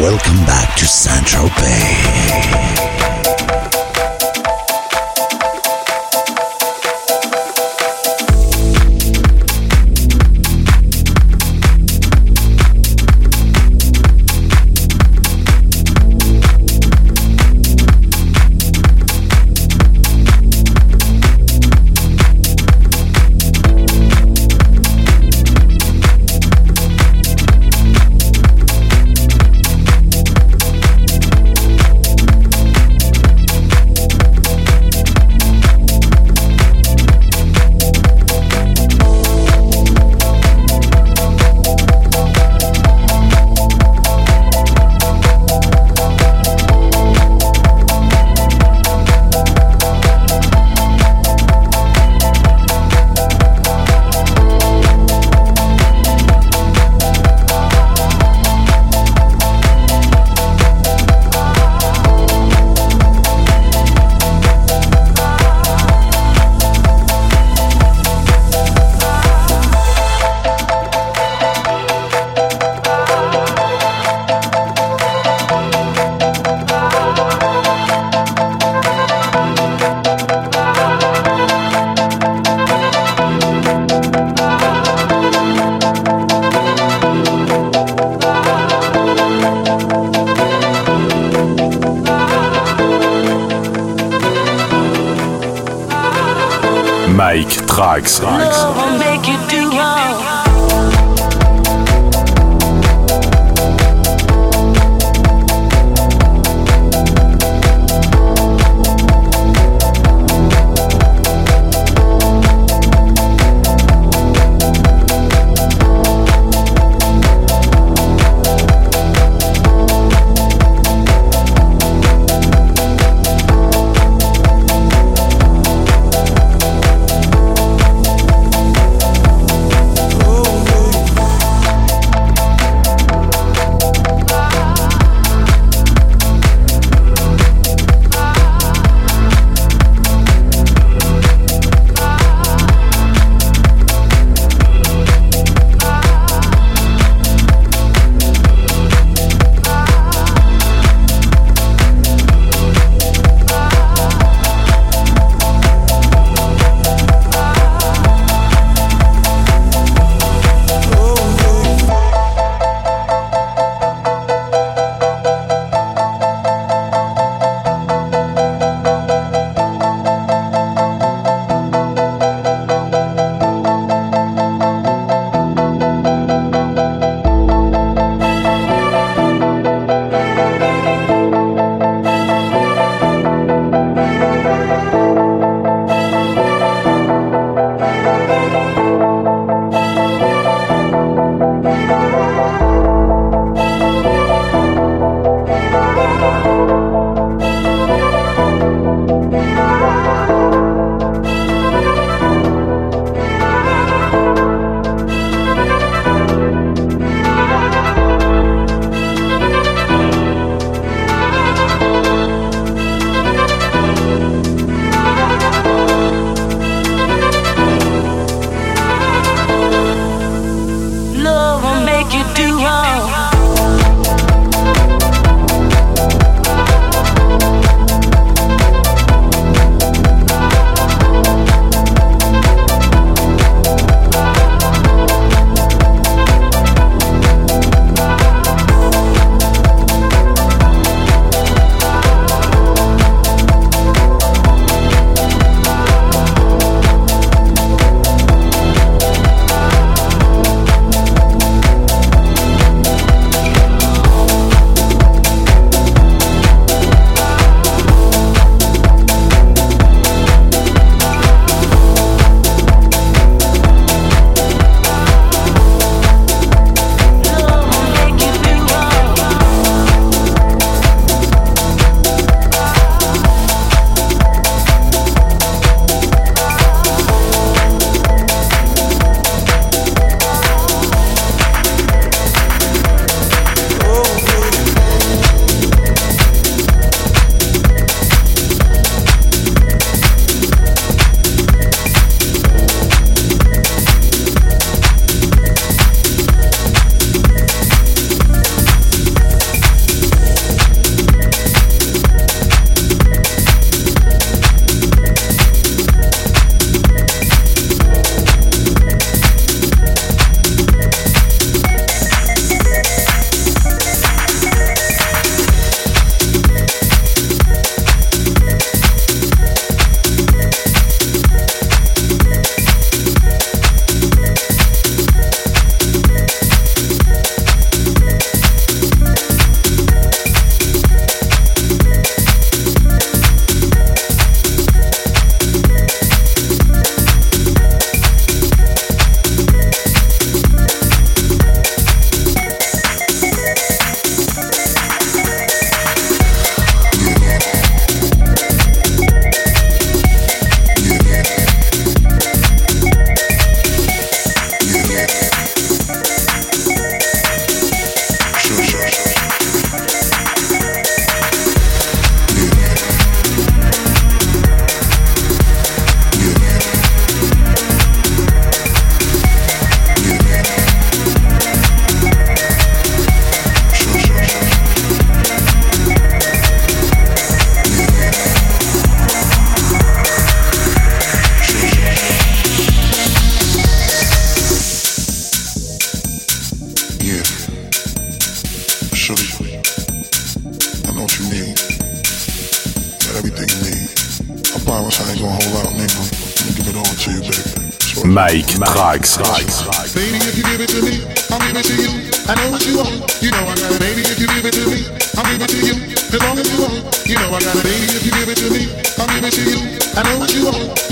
welcome back to Central Bay. you need, got everything you need. I promise I ain't gonna hold out, nigga. I'm gonna give it all to you, baby. So Mike Trax. Baby, if you give it to me, I'll give it to you. I know what you want. You know I got it. Baby, if you give it to me, I'll give it to you. As long as you want. You know I got it. Baby, if you give it to me, I'll give it to you. I know what you want.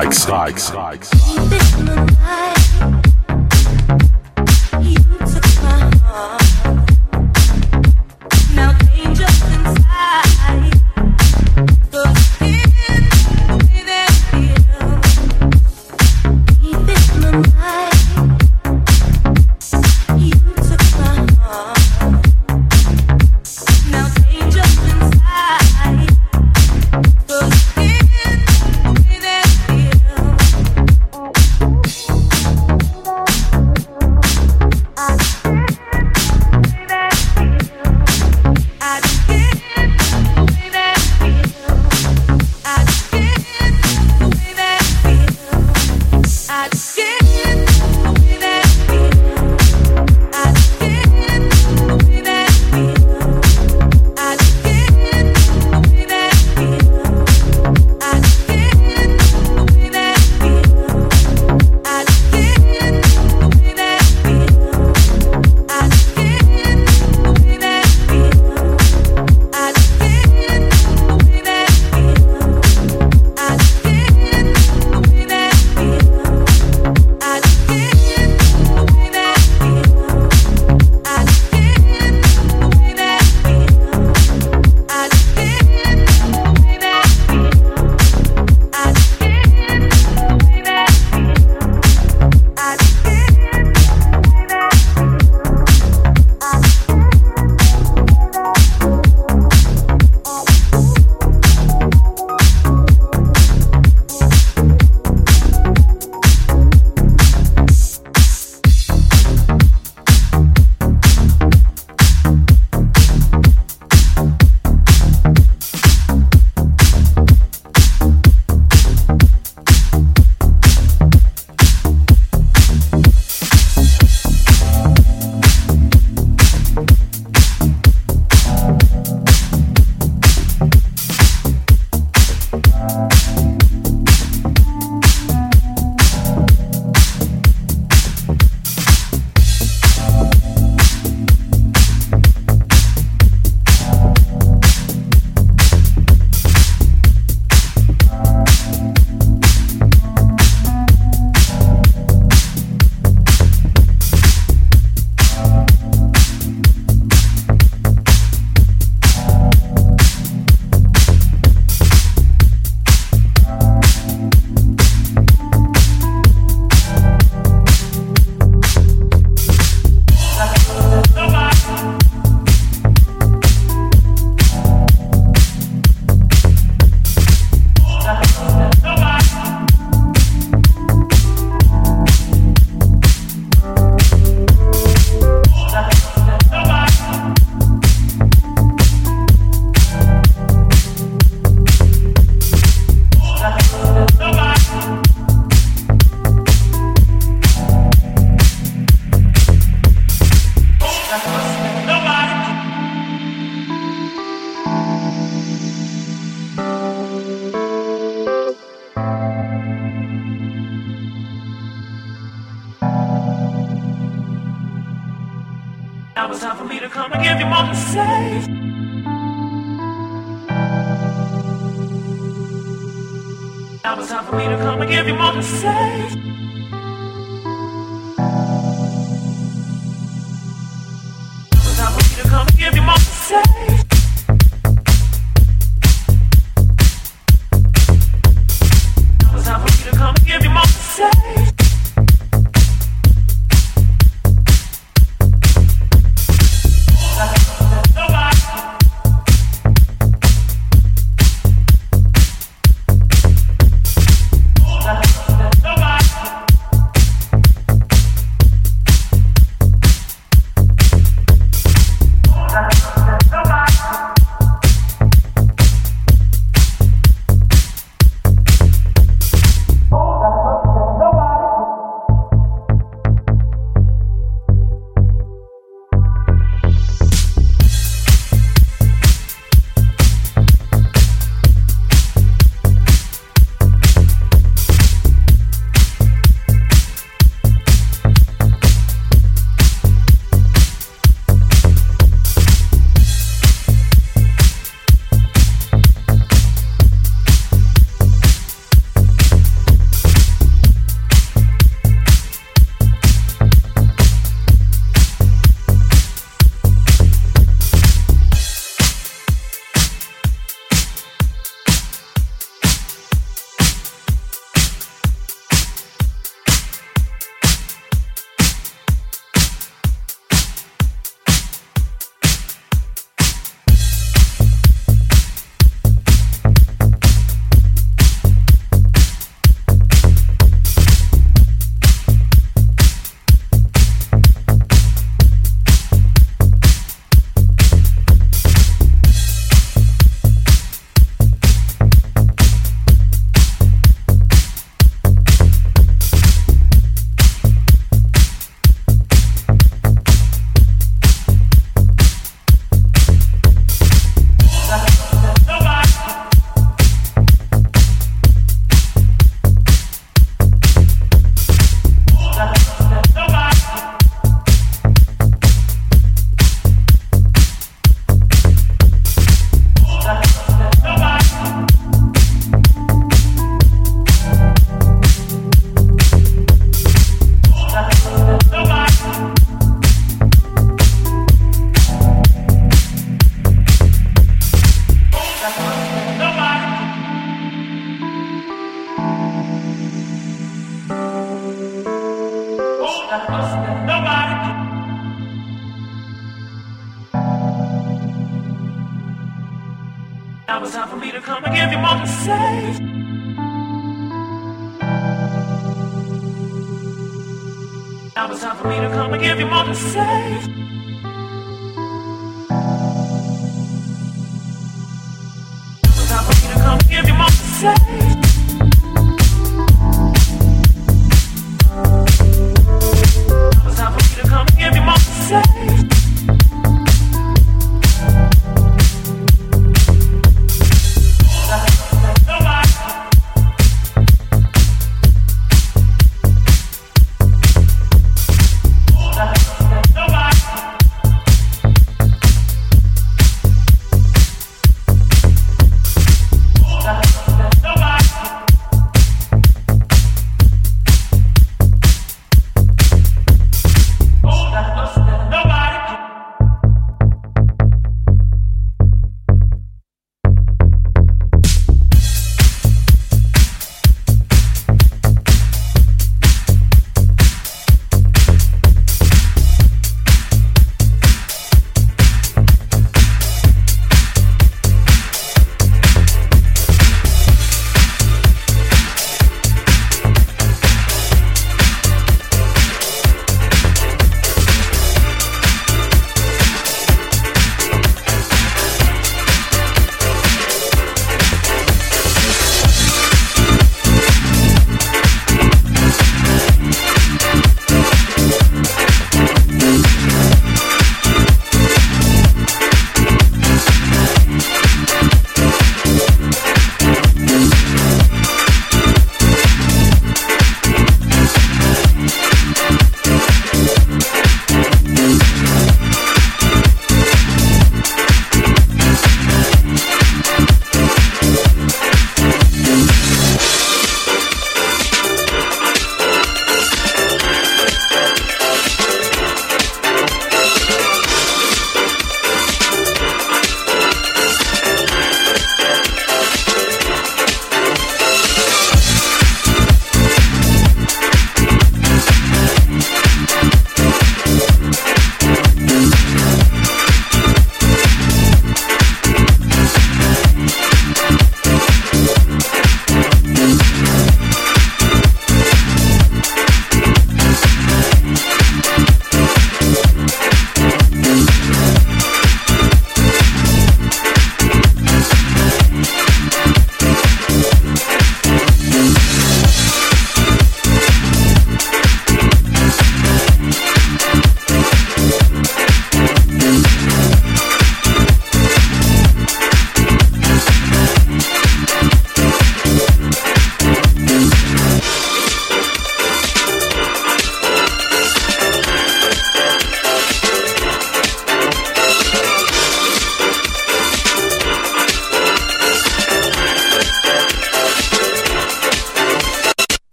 Trax.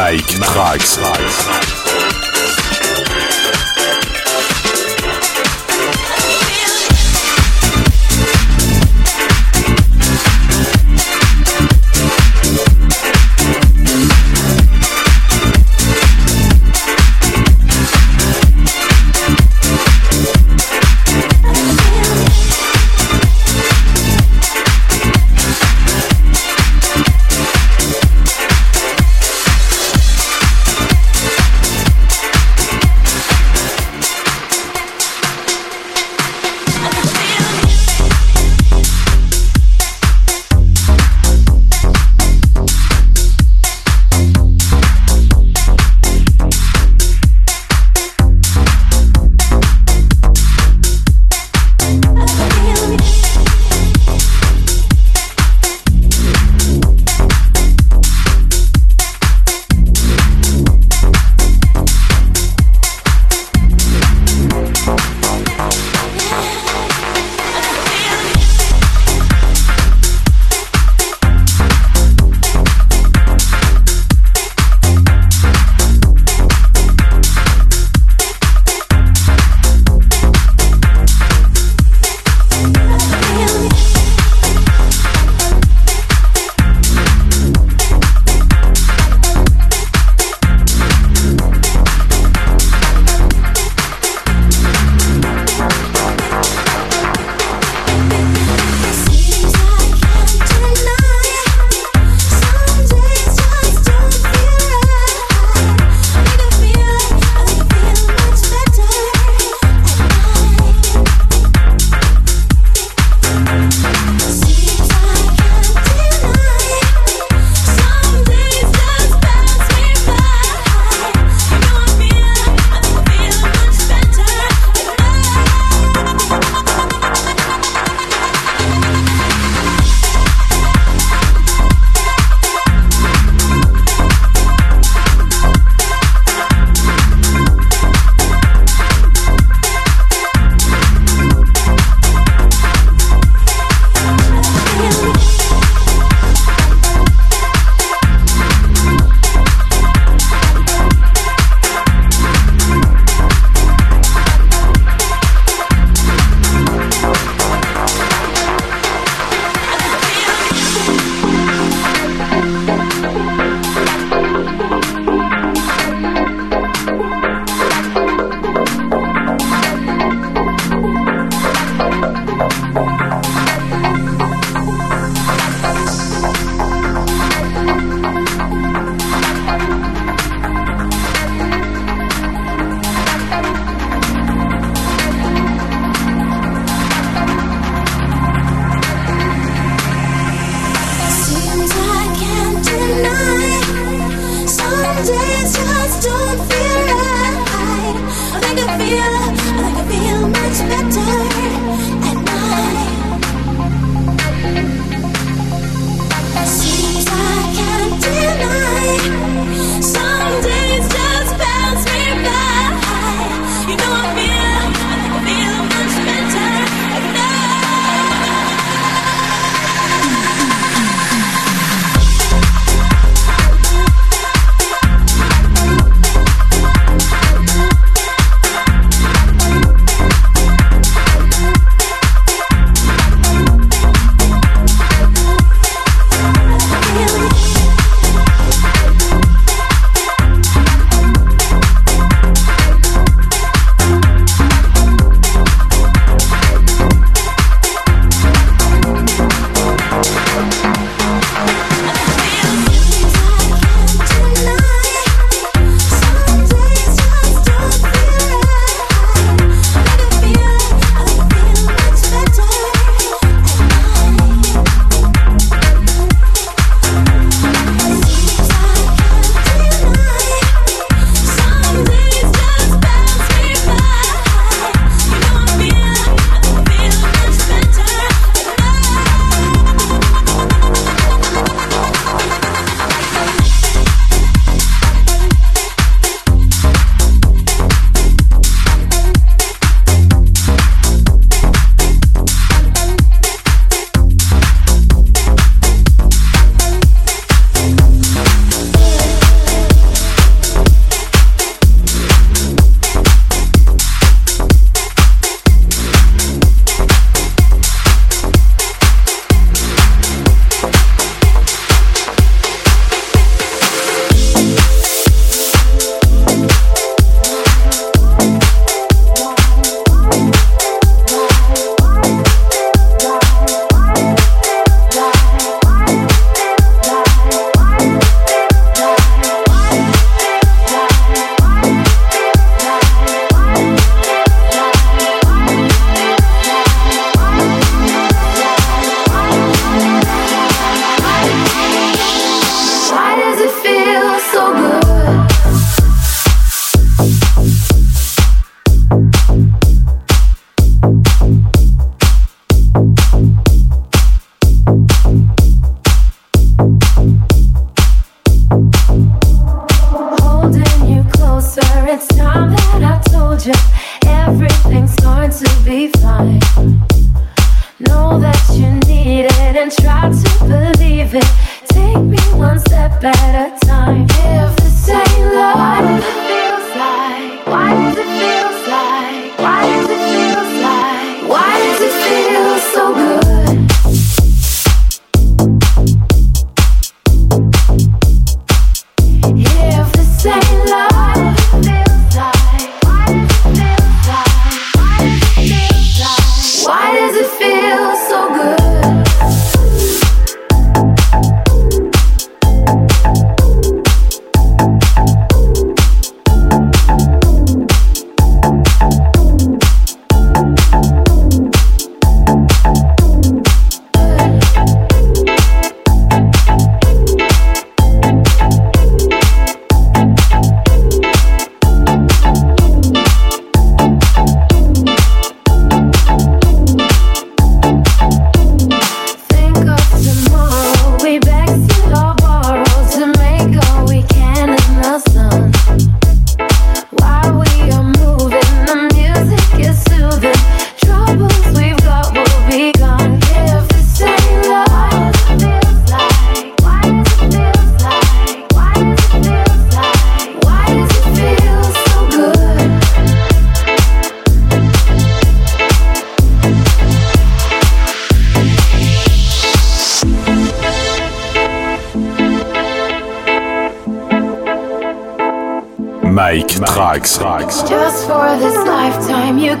Mike Trax.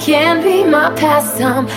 Can be my pastime.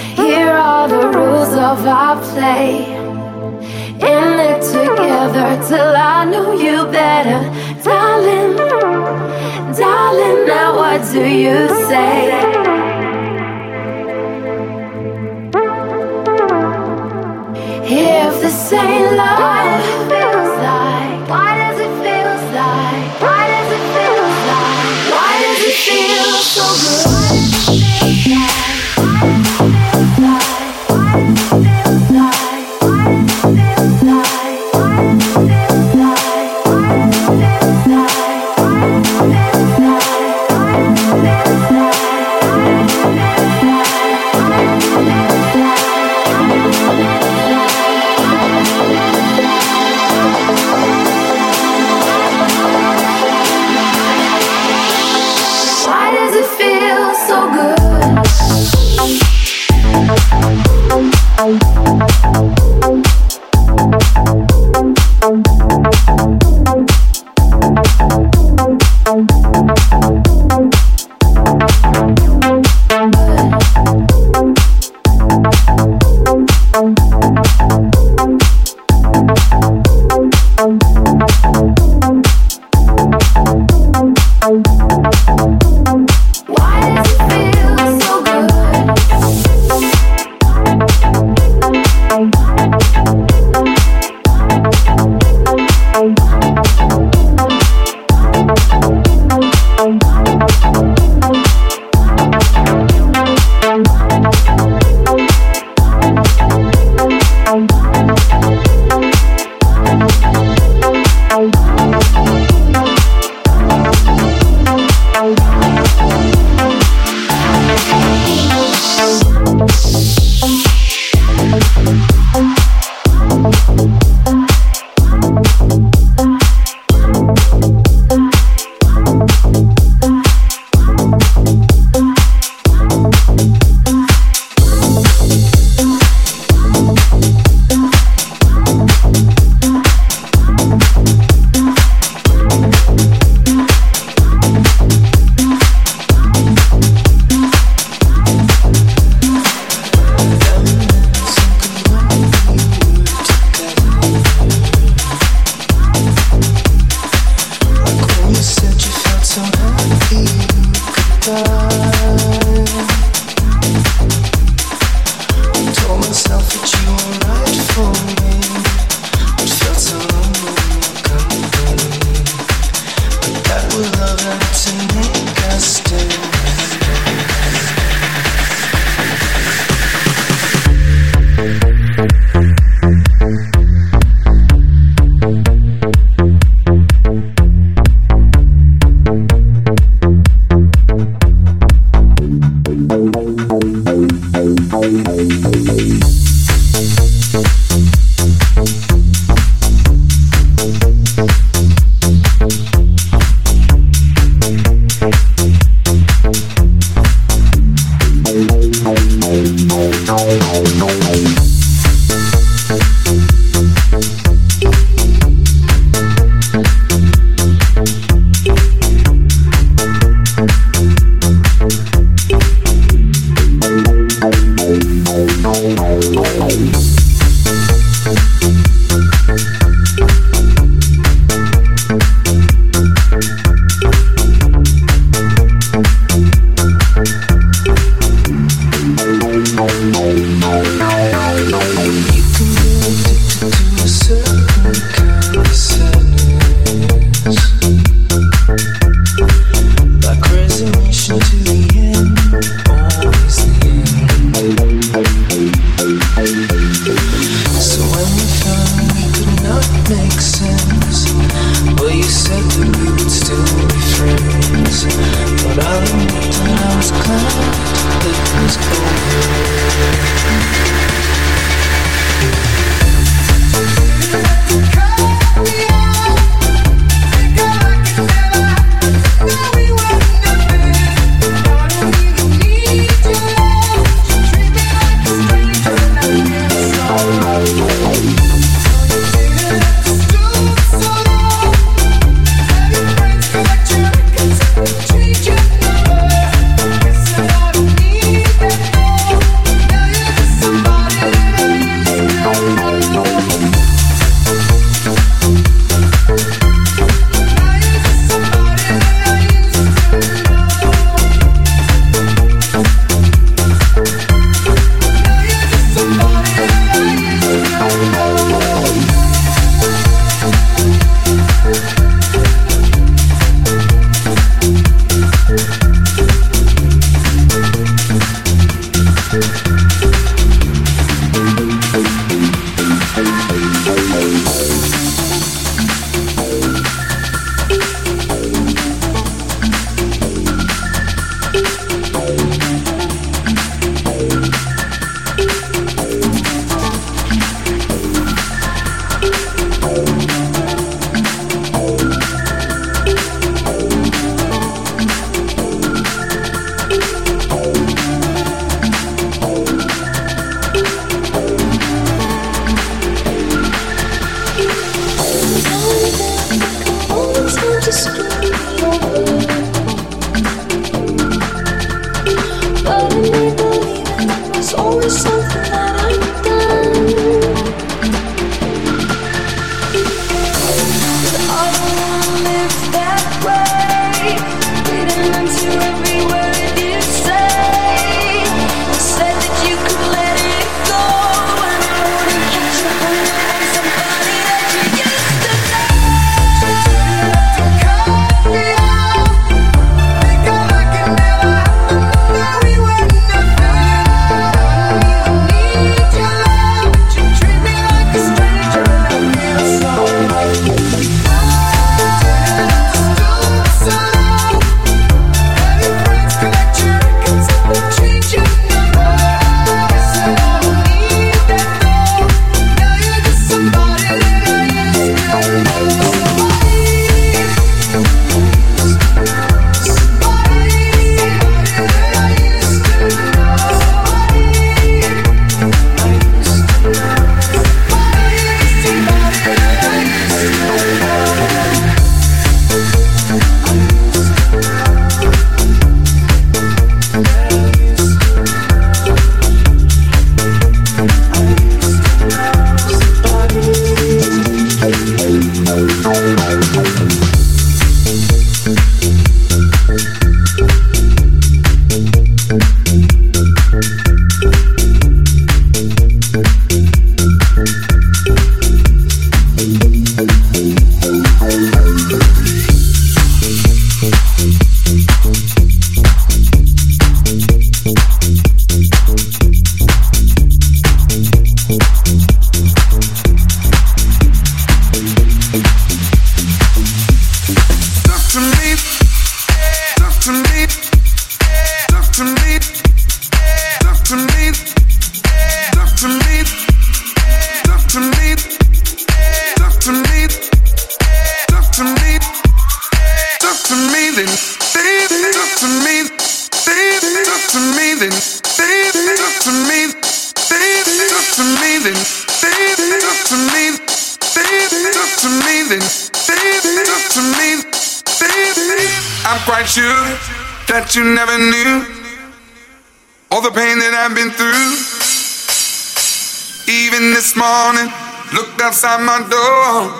Outside my door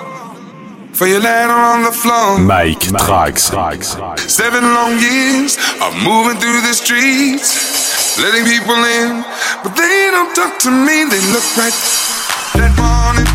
for your letter on the floor. Mike Trax. Seven long years of moving through the streets, letting people in, but they don't talk to me. They look right that morning,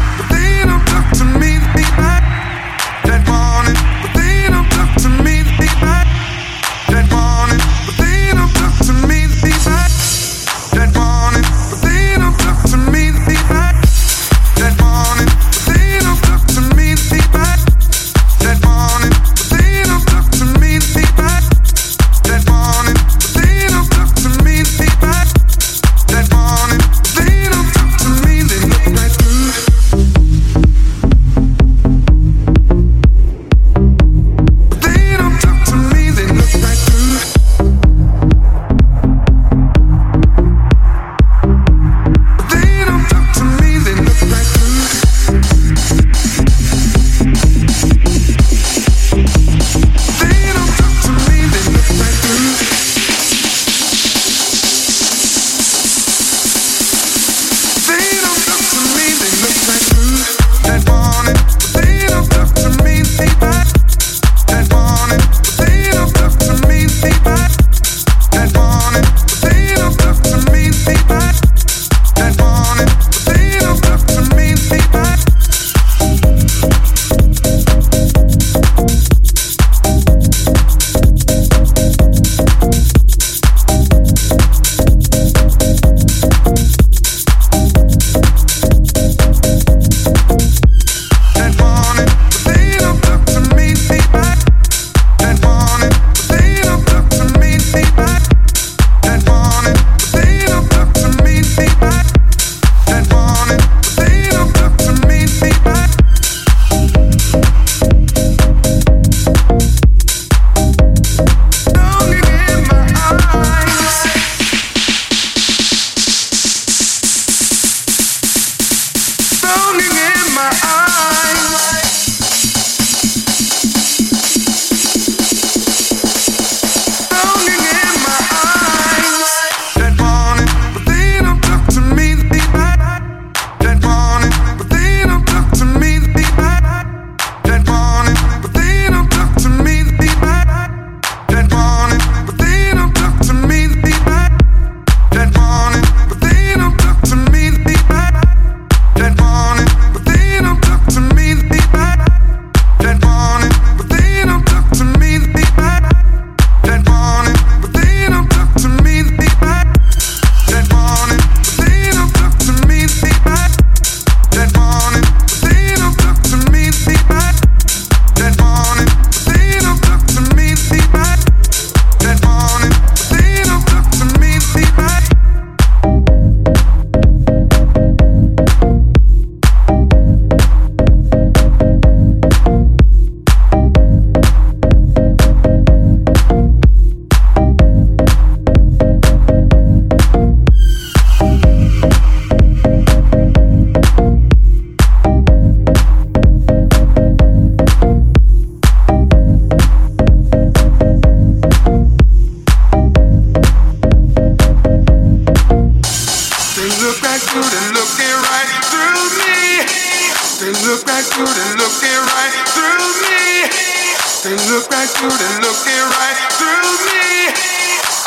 they couldn't right through me.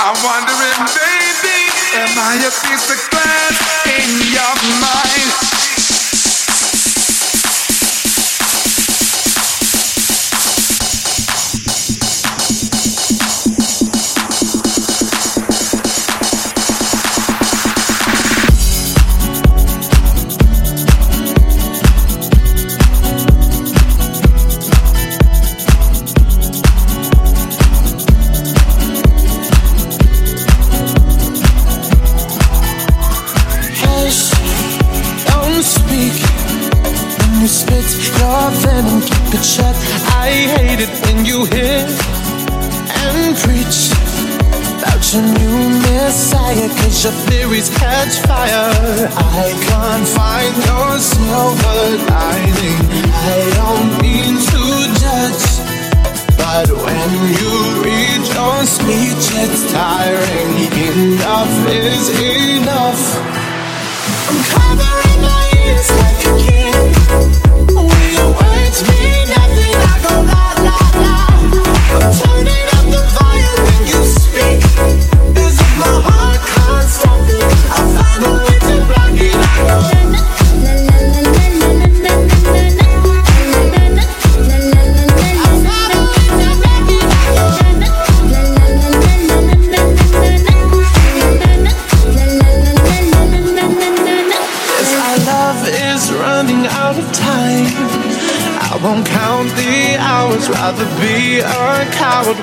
I'm wondering, baby, am I a piece of glass in your mind?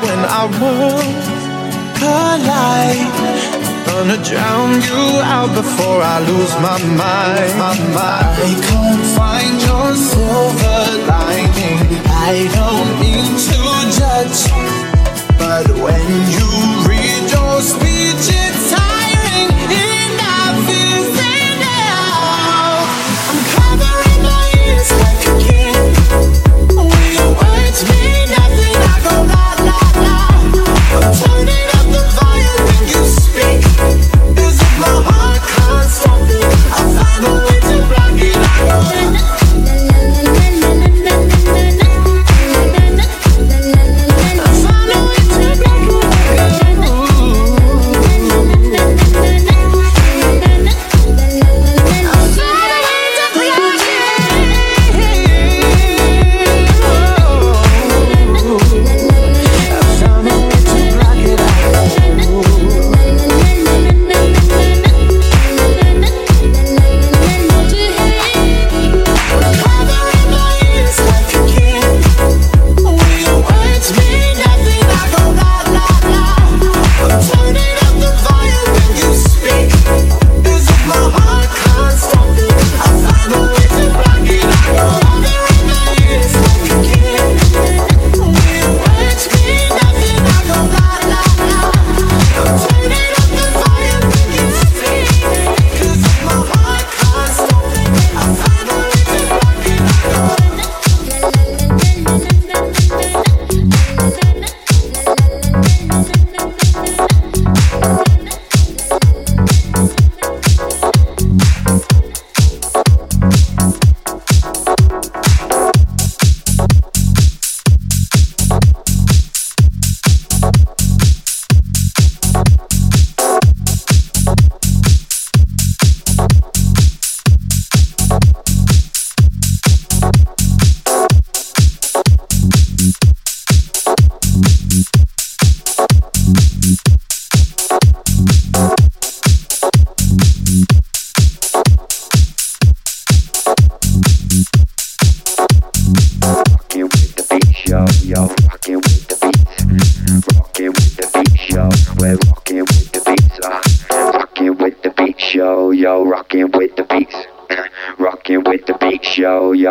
when our worlds collide. Gonna drown you out before I lose my mind. My mind. They can't find your silver lining. I don't mean to judge, but when you read your speech,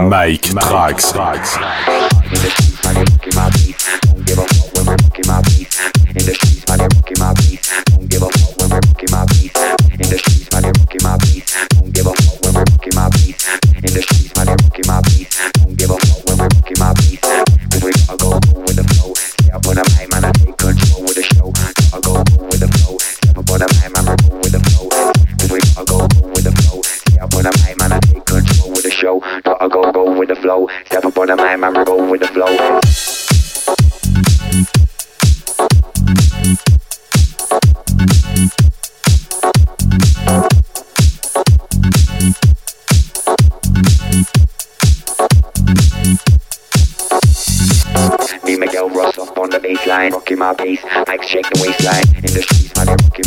Mike, Mike Trax. flow. Step up on the mind, man, roll with the flow. Me, Miguel up on the baseline, rocking my bass, Mike's shaking waistline, in the streets, man, I'm rocking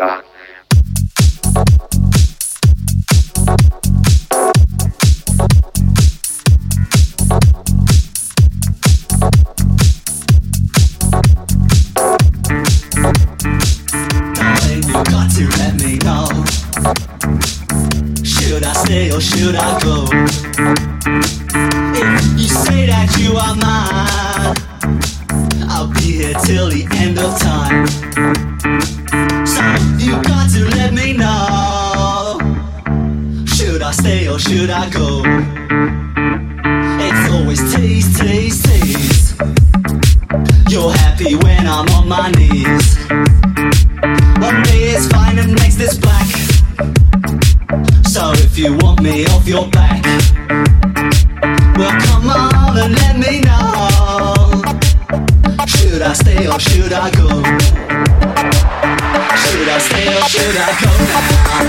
Island. or should I go? If you say that you are mine, I'll be here till the end of time. or should I go? It's always tease, tease, tease. You're happy when I'm on my knees. One day is fine and next is black. So if you want me off your back, well come on and let me know. Should I stay or should I go? I stay or should I go now?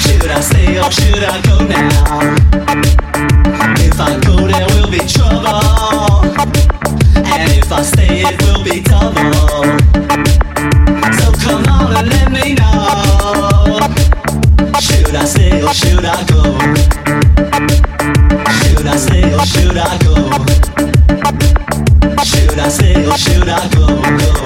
Should I stay or should I go now? If I go, there will be trouble. And if I stay, it will be. So come on and let me know. Should I stay or should I go? Should I stay or should I go? Should I stay or should I go? go?